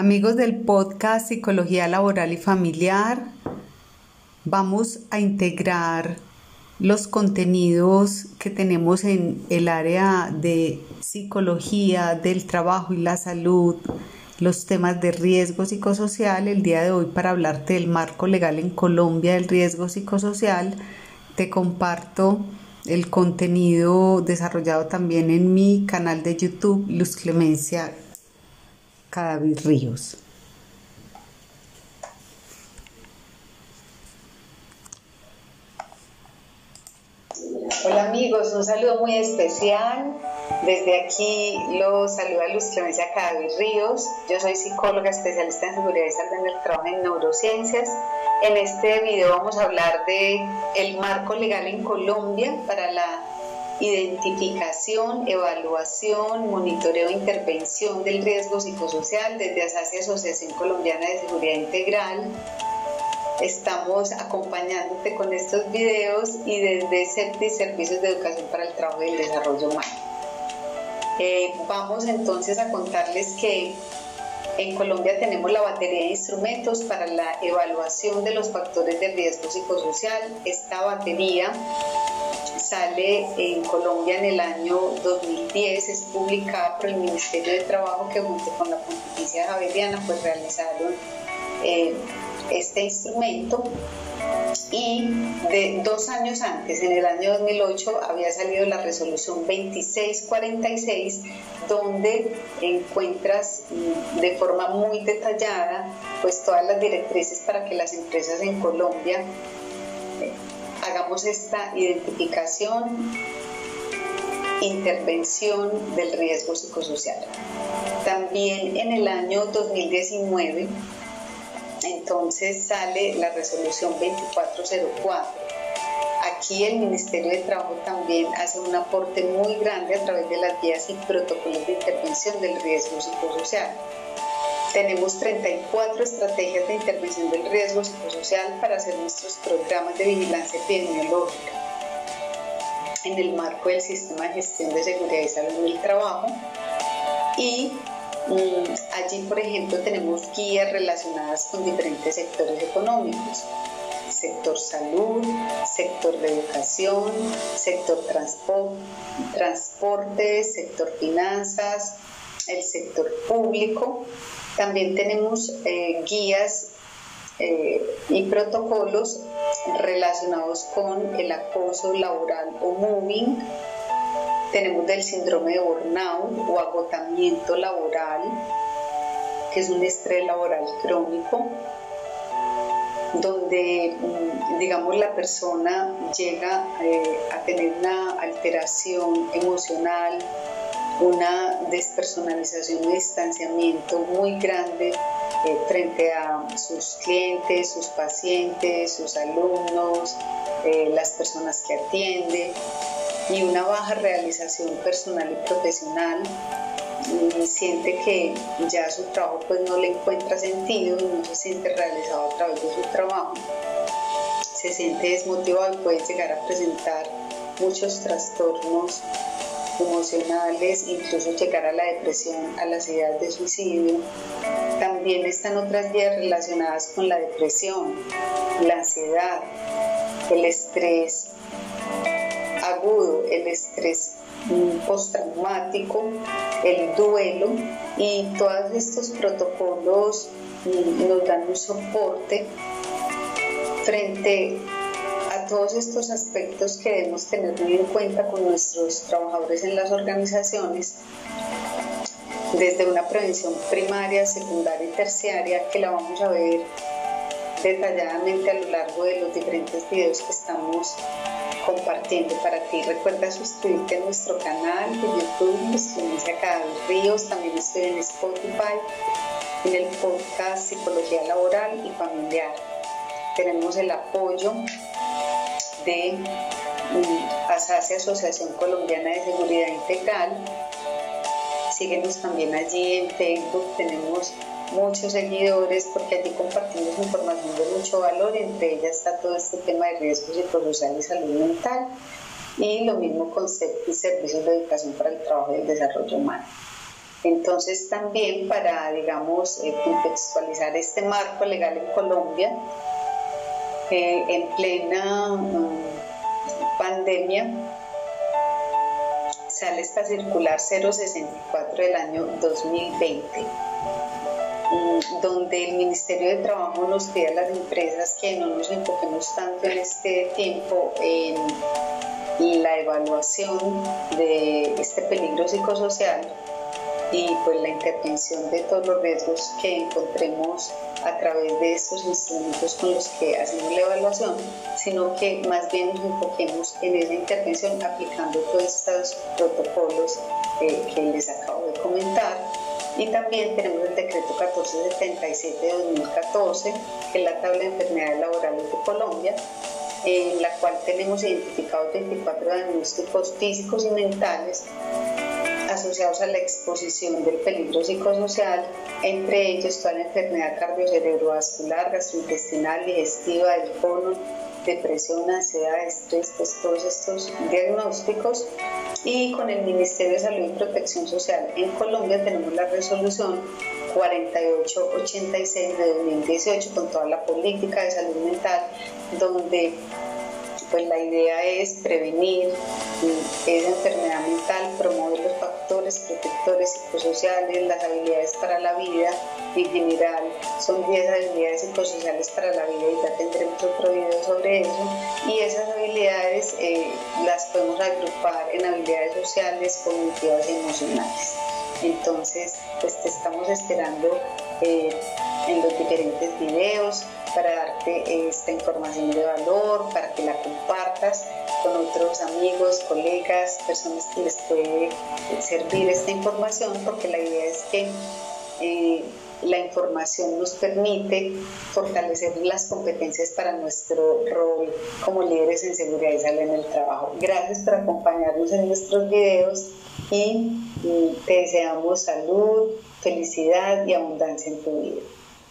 Amigos del podcast Psicología Laboral y Familiar, vamos a integrar los contenidos que tenemos en el área de psicología del trabajo y la salud, los temas de riesgo psicosocial. El día de hoy para hablarte del marco legal en Colombia del riesgo psicosocial, te comparto el contenido desarrollado también en mi canal de YouTube, Luz Clemencia Cadavid Ríos. Hola amigos, un saludo muy especial. Desde aquí los saluda Luz Clemencia Cadavid Ríos. Yo soy psicóloga especialista en seguridad y salud en el trabajo en neurociencias. En este video vamos a hablar de el marco legal en Colombia para la identificación, evaluación, monitoreo e intervención del riesgo psicosocial desde ASASI Asociación Colombiana de Seguridad Integral. Estamos acompañándote con estos videos y desde CEPTI, Servicios de Educación para el Trabajo y el Desarrollo Humano. Eh, vamos entonces a contarles que en Colombia tenemos la batería de instrumentos para la evaluación de los factores de riesgo psicosocial. Esta batería sale en Colombia en el año 2010, es publicada por el Ministerio de Trabajo que junto con la Pontificia Javeriana pues realizaron eh, este instrumento y de dos años antes, en el año 2008, había salido la resolución 2646, donde encuentras mm, de forma muy detallada pues todas las directrices para que las empresas en Colombia hagamos esta identificación, intervención del riesgo psicosocial. También en el año 2019, entonces sale la resolución 2404. Aquí el Ministerio de Trabajo también hace un aporte muy grande a través de las guías y protocolos de intervención del riesgo psicosocial tenemos 34 estrategias de intervención del riesgo psicosocial para hacer nuestros programas de vigilancia epidemiológica en el marco del sistema de gestión de seguridad y salud en el trabajo. Y allí, por ejemplo, tenemos guías relacionadas con diferentes sectores económicos sector salud, sector de educación, sector transporte, sector finanzas, el sector público también tenemos eh, guías eh, y protocolos relacionados con el acoso laboral o moving. Tenemos del síndrome de burnout o agotamiento laboral, que es un estrés laboral crónico, donde, mm, digamos, la persona llega eh, a tener una alteración emocional, una despersonalización y distanciamiento muy grande eh, frente a sus clientes, sus pacientes, sus alumnos, eh, las personas que atiende y una baja realización personal y profesional siente que ya su trabajo pues no le encuentra sentido y no se siente realizado a través de su trabajo se siente desmotivado y puede llegar a presentar muchos trastornos emocionales, incluso llegar a la depresión, a las ideas de suicidio. También están otras vías relacionadas con la depresión, la ansiedad, el estrés agudo, el estrés postraumático, el duelo y todos estos protocolos mm, nos dan un soporte frente todos estos aspectos que debemos tener muy en cuenta con nuestros trabajadores en las organizaciones, desde una prevención primaria, secundaria y terciaria, que la vamos a ver detalladamente a lo largo de los diferentes videos que estamos compartiendo para ti. Recuerda suscribirte a nuestro canal de YouTube, Ciencia Cada Ríos, también estoy en Spotify, en el podcast Psicología Laboral y Familiar. Tenemos el apoyo de ASASE, Asociación Colombiana de Seguridad Integral. Síguenos también allí en Facebook, tenemos muchos seguidores porque allí compartimos información de mucho valor, entre ellas está todo este tema de riesgos psicosocial y salud mental y lo mismo con y servicios de educación para el trabajo y el desarrollo humano. Entonces también para, digamos, eh, contextualizar este marco legal en Colombia, eh, en plena mm, pandemia, sale esta circular 064 del año 2020 mm, donde el Ministerio de Trabajo nos pide a las empresas que no nos enfoquemos tanto en este tiempo en la evaluación de este peligro psicosocial y pues la intervención de todos los riesgos que encontremos a través de estos instrumentos con los que hacemos la evaluación, sino que más bien nos enfoquemos en esa intervención aplicando todos estos protocolos eh, que les acabo de comentar. Y también tenemos el decreto 1477 de 2014, que es la tabla de enfermedades laborales de Colombia, en la cual tenemos identificados 24 diagnósticos físicos y mentales asociados a la exposición del peligro psicosocial, entre ellos toda la enfermedad cardiocerebrovascular, gastrointestinal, digestiva, del colon, depresión, ansiedad, estrés, pues todos estos diagnósticos. Y con el Ministerio de Salud y Protección Social en Colombia tenemos la resolución 4886 de 2018 con toda la política de salud mental, donde pues la idea es prevenir esa enfermedad mental, promover los factores protectores psicosociales, las habilidades para la vida en general. Son 10 habilidades psicosociales para la vida y ya tendremos otro video sobre eso. Y esas habilidades eh, las podemos agrupar en habilidades sociales, cognitivas y emocionales. Entonces, pues te estamos esperando eh, en los diferentes videos para darte esta información de valor, para que la compartas con otros amigos, colegas, personas que les puede servir esta información, porque la idea es que eh, la información nos permite fortalecer las competencias para nuestro rol como líderes en seguridad y salud en el trabajo. Gracias por acompañarnos en nuestros videos y te deseamos salud, felicidad y abundancia en tu vida.